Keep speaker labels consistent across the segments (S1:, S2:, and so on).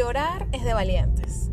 S1: Llorar es de valientes.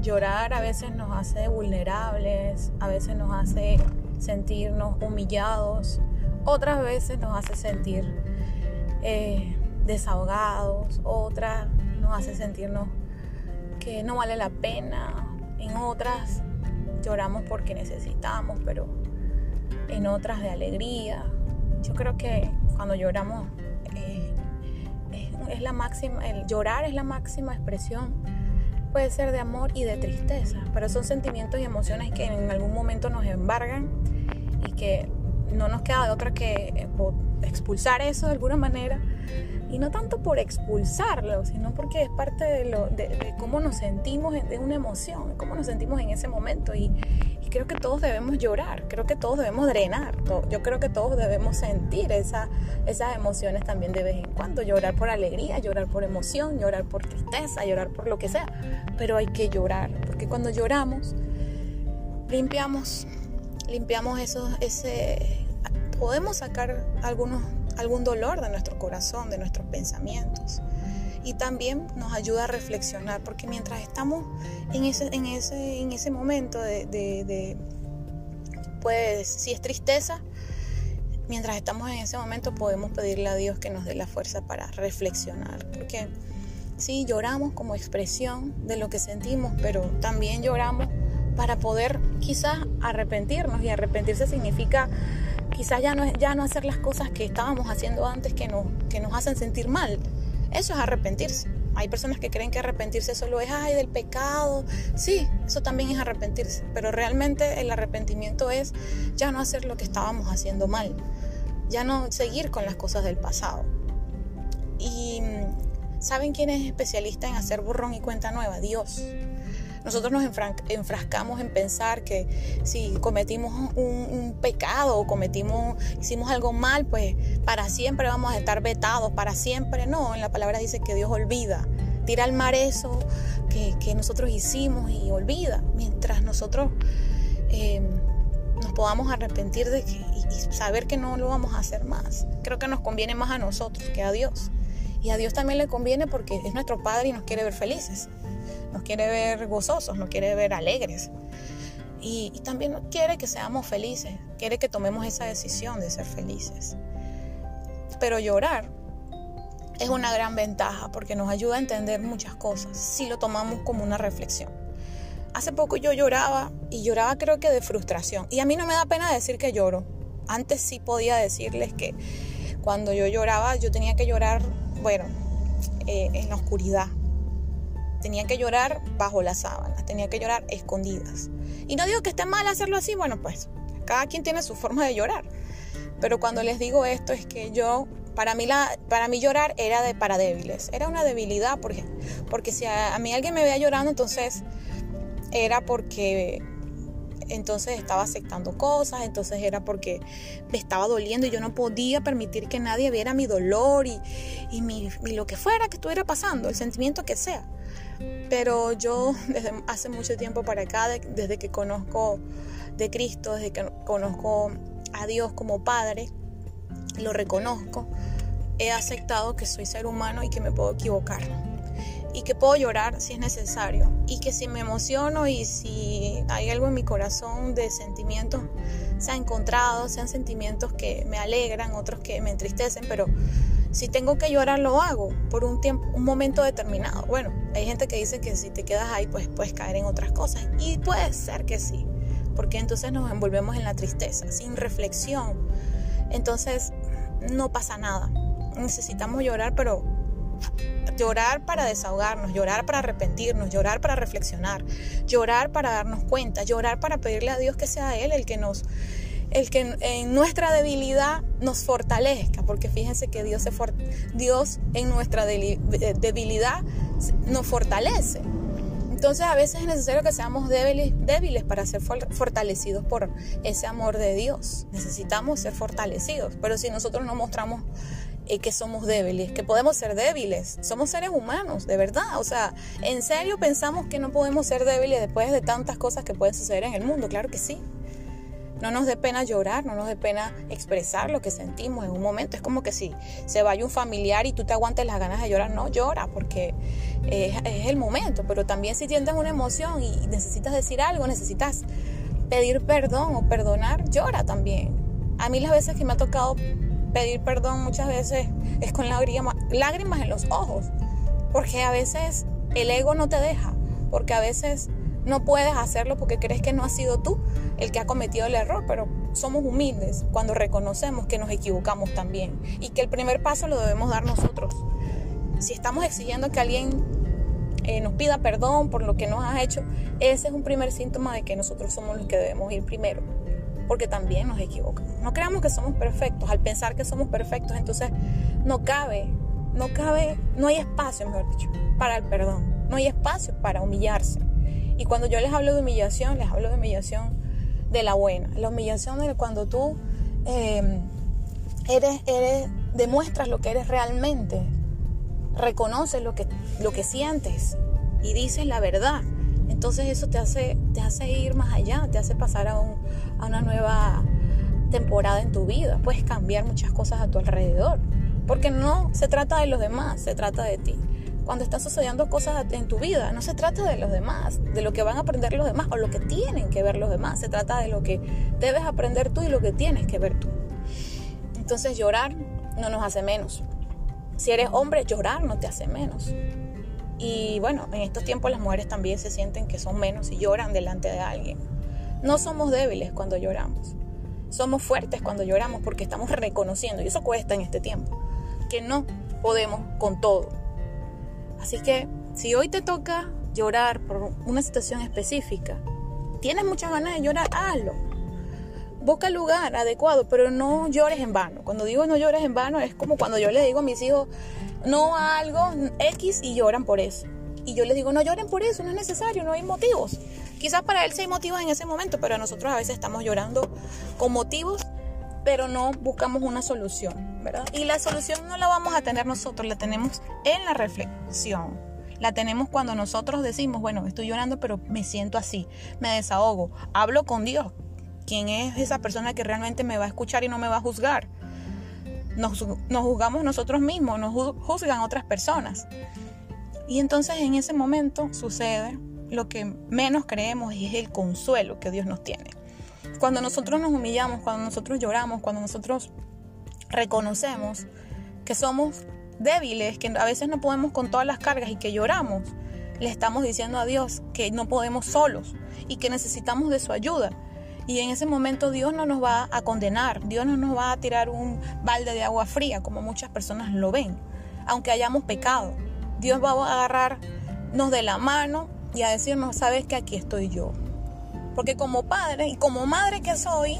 S1: Llorar a veces nos hace vulnerables, a veces nos hace sentirnos humillados, otras veces nos hace sentir eh, desahogados, otras nos hace sentirnos que no vale la pena, en otras lloramos porque necesitamos, pero en otras de alegría. Yo creo que cuando lloramos es, la máxima, el llorar es la máxima expresión. Puede ser de amor y de tristeza, pero son sentimientos y emociones que en algún momento nos embargan y que no nos queda de otra que expulsar eso de alguna manera y no tanto por expulsarlo, sino porque es parte de, lo, de, cómo nos sentimos, de una emoción, cómo nos sentimos en ese momento. Y, creo que todos debemos llorar, creo que todos debemos drenar, yo creo que todos debemos sentir esa, esas emociones también de vez en cuando, llorar por alegría, llorar por emoción, llorar por tristeza, llorar por lo que sea, pero hay que llorar, porque cuando lloramos, limpiamos, limpiamos eso, ese, podemos sacar algunos algún dolor de nuestro corazón, de nuestros pensamientos. Y también nos ayuda a reflexionar, porque mientras estamos en ese, en ese, en ese momento de, pues si es tristeza, mientras estamos en ese momento podemos pedirle a Dios que nos dé la fuerza para reflexionar, porque sí, lloramos como expresión de lo que sentimos, pero también lloramos para poder quizás arrepentirnos y arrepentirse significa quizás ya no, ya no hacer las cosas que estábamos haciendo antes que nos, que nos hacen sentir mal. Eso es arrepentirse. Hay personas que creen que arrepentirse solo es, ay, del pecado. Sí, eso también es arrepentirse. Pero realmente el arrepentimiento es ya no hacer lo que estábamos haciendo mal. Ya no seguir con las cosas del pasado. Y ¿saben quién es especialista en hacer borrón y cuenta nueva? Dios. Nosotros nos enfrascamos en pensar que si cometimos un, pecado o cometimos, hicimos algo mal, pues para siempre vamos a estar vetados, para siempre no. En la palabra dice que Dios olvida, tira al mar eso que, nosotros hicimos y olvida, mientras nosotros em, nos podamos arrepentir de que, y saber que no lo vamos a hacer más. Creo que nos conviene más a nosotros que a Dios. Y a Dios también le conviene porque es nuestro Padre y nos quiere ver felices nos quiere ver gozosos, nos quiere ver alegres. Y, también quiere que seamos felices, quiere que tomemos esa decisión de ser felices. Pero llorar es una gran ventaja porque nos ayuda a entender muchas cosas si lo tomamos como una reflexión. Hace poco yo lloraba y lloraba creo que de frustración. Y a mí no me da pena decir que lloro. Antes sí podía decirles que cuando yo lloraba yo tenía que llorar, bueno, eh, en la oscuridad, Tenía que llorar bajo las sábanas, tenía que llorar escondidas. Y no digo que esté mal hacerlo así, bueno, pues cada quien tiene su forma de llorar. Pero cuando les digo esto es que yo, para mí, la, para mí llorar era para débiles, era una debilidad, porque, porque si a, mí alguien me veía llorando, entonces era porque entonces estaba aceptando cosas, entonces era porque me estaba doliendo y yo no podía permitir que nadie viera mi dolor y, y, mi, y lo que fuera que estuviera pasando, el sentimiento que sea. Pero yo desde hace mucho tiempo para acá, desde que conozco de Cristo, desde que conozco a Dios como Padre, lo reconozco, he aceptado que soy ser humano y que me puedo equivocar. Y que puedo llorar si es necesario. Y que si me emociono y si hay algo en mi corazón de sentimientos, se ha encontrado, sean sentimientos que me alegran, otros que me entristecen, pero si tengo que llorar, lo hago por un tiempo, un momento determinado. Bueno, hay gente que dice que si te quedas ahí, pues puedes caer en otras cosas. Y puede ser que sí, porque entonces nos envolvemos en la tristeza, sin reflexión. Entonces, no pasa nada. Necesitamos llorar, pero llorar para desahogarnos, llorar para arrepentirnos, llorar para reflexionar, llorar para darnos cuenta, llorar para pedirle a Dios que sea Él el que nos el que en nuestra debilidad nos fortalezca, porque fíjense que Dios, se Dios en nuestra debilidad nos fortalece. Entonces a veces es necesario que seamos débiles, débiles para ser fortalecidos por ese amor de Dios. Necesitamos ser fortalecidos, pero si nosotros no mostramos eh, que somos débiles, que podemos ser débiles, somos seres humanos, de verdad. O sea, ¿en serio pensamos que no podemos ser débiles después de tantas cosas que pueden suceder en el mundo? Claro que sí. No nos dé pena llorar, no nos dé pena expresar lo que sentimos en un momento. Es como que si se vaya un familiar y tú te aguantes las ganas de llorar, no llora porque es, el momento. Pero también si sientes una emoción y necesitas decir algo, necesitas pedir perdón o perdonar, llora también. A mí las veces que me ha tocado pedir perdón muchas veces es con lágrimas en los ojos, porque a veces el ego no te deja, porque a veces no puedes hacerlo porque crees que no has sido tú el que ha cometido el error, pero somos humildes cuando reconocemos que nos equivocamos también y que el primer paso lo debemos dar nosotros. Si estamos exigiendo que alguien eh, nos pida perdón por lo que nos ha hecho, ese es un primer síntoma de que nosotros somos los que debemos ir primero, porque también nos equivocamos. No creamos que somos perfectos, al pensar que somos perfectos, entonces no cabe, no cabe, no hay espacio, mejor dicho, para el perdón, no hay espacio para humillarse y cuando yo les hablo de humillación, les hablo de humillación de la buena. La humillación de cuando tú em, eres, eres, demuestras lo que eres realmente, reconoces lo que, lo que sientes y dices la verdad. Entonces eso te hace, te hace ir más allá, te hace pasar a, un, a una nueva temporada en tu vida. Puedes cambiar muchas cosas a tu alrededor. Porque no se trata de los demás, se trata de ti cuando están sucediendo cosas en tu vida. No se trata de los demás, de lo que van a aprender los demás o lo que tienen que ver los demás. Se trata de lo que debes aprender tú y lo que tienes que ver tú. Entonces llorar no nos hace menos. Si eres hombre, llorar no te hace menos. Y bueno, en estos tiempos las mujeres también se sienten que son menos y lloran delante de alguien. No somos débiles cuando lloramos. Somos fuertes cuando lloramos porque estamos reconociendo, y eso cuesta en este tiempo, que no podemos con todo Así que si hoy te toca llorar por una situación específica, tienes muchas ganas de llorar, hazlo. Busca el lugar adecuado, pero no llores en vano. Cuando digo no llores en vano, es como cuando yo le digo a mis hijos no a algo X y lloran por eso. Y yo les digo, no lloren por eso, no es necesario, no hay motivos. Quizás para él sí hay motivos en ese momento, pero nosotros a veces estamos llorando con motivos, pero no buscamos una solución. Y la solución no la vamos a tener nosotros, la tenemos en la reflexión. La tenemos cuando nosotros decimos, bueno, estoy llorando, pero me siento así, me desahogo, hablo con Dios, quien es esa persona que realmente me va a escuchar y no me va a juzgar. Nos, nos juzgamos nosotros mismos, nos juzgan otras personas. Y entonces en ese momento sucede lo que menos creemos y es el consuelo que Dios nos tiene. Cuando nosotros nos humillamos, cuando nosotros lloramos, cuando nosotros reconocemos que somos débiles, que a veces no podemos con todas las cargas y que lloramos, le estamos diciendo a Dios que no podemos solos y que necesitamos de su ayuda. Y en ese momento Dios no nos va a condenar, Dios no nos va a tirar un balde de agua fría como muchas personas lo ven, aunque hayamos pecado. Dios va a agarrarnos de la mano y a decirnos, sabes que aquí estoy yo. Porque como padre y como madre que soy,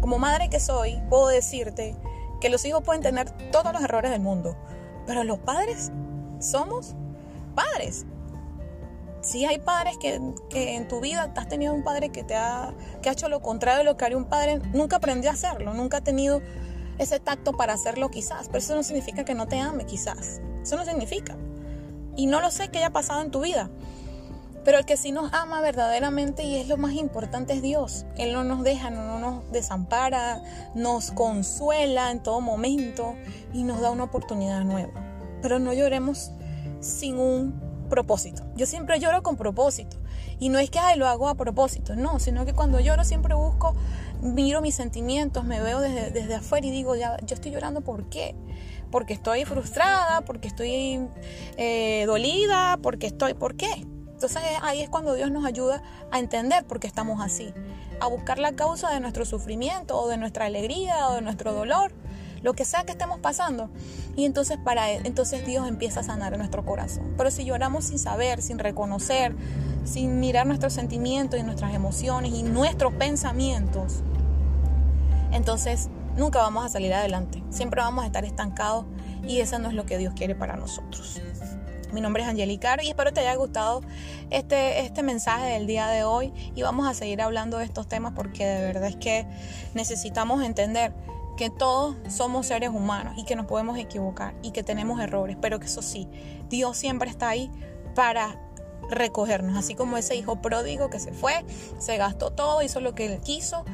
S1: como madre que soy, puedo decirte que los hijos pueden tener todos los errores del mundo, pero los padres somos padres. Si hay padres que, en tu vida has tenido un padre que te ha, que ha hecho lo contrario de lo que haría un padre, nunca aprendió a hacerlo, nunca ha tenido ese tacto para hacerlo quizás, pero eso no significa que no te ame quizás, eso no significa. Y no lo sé que haya pasado en tu vida, pero el que sí nos ama verdaderamente y es lo más importante es Dios. Él no nos deja, no nos desampara, nos consuela en todo momento y nos da una oportunidad nueva. Pero no lloremos sin un propósito. Yo siempre lloro con propósito. Y no es que Ay, lo hago a propósito, no, sino que cuando lloro siempre busco, miro mis sentimientos, me veo desde, desde afuera y digo, ya, yo estoy llorando ¿por qué? Porque estoy frustrada, porque estoy eh, dolida, porque estoy, ¿por qué? Entonces ahí es cuando Dios nos ayuda a entender por qué estamos así, a buscar la causa de nuestro sufrimiento o de nuestra alegría o de nuestro dolor, lo que sea que estemos pasando. Y entonces para entonces Dios empieza a sanar nuestro corazón. Pero si lloramos sin saber, sin reconocer, sin mirar nuestros sentimientos y nuestras emociones y nuestros pensamientos, entonces nunca vamos a salir adelante. Siempre vamos a estar estancados y eso no es lo que Dios quiere para nosotros. Mi nombre es Angelica y espero te haya gustado este, este mensaje del día de hoy y vamos a seguir hablando de estos temas porque de verdad es que necesitamos entender que todos somos seres humanos y que nos podemos equivocar y que tenemos errores, pero que eso sí, Dios siempre está ahí para recogernos, así como ese hijo pródigo que se fue, se gastó todo, hizo lo que él quiso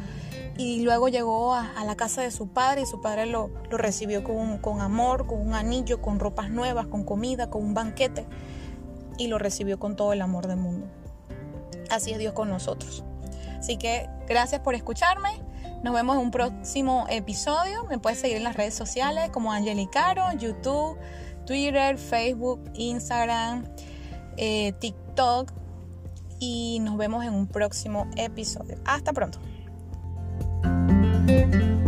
S1: y luego llegó a, la casa de su padre y su padre lo, recibió con, amor, con un anillo, con ropas nuevas, con comida, con un banquete y lo recibió con todo el amor del mundo. Así es Dios con nosotros. Así que gracias por escucharme. Nos vemos en un próximo episodio. Me puedes seguir en las redes sociales como Angelicaro, YouTube, Twitter, Facebook, Instagram, eh, TikTok. Y nos vemos en un próximo episodio. Hasta pronto. Thank you.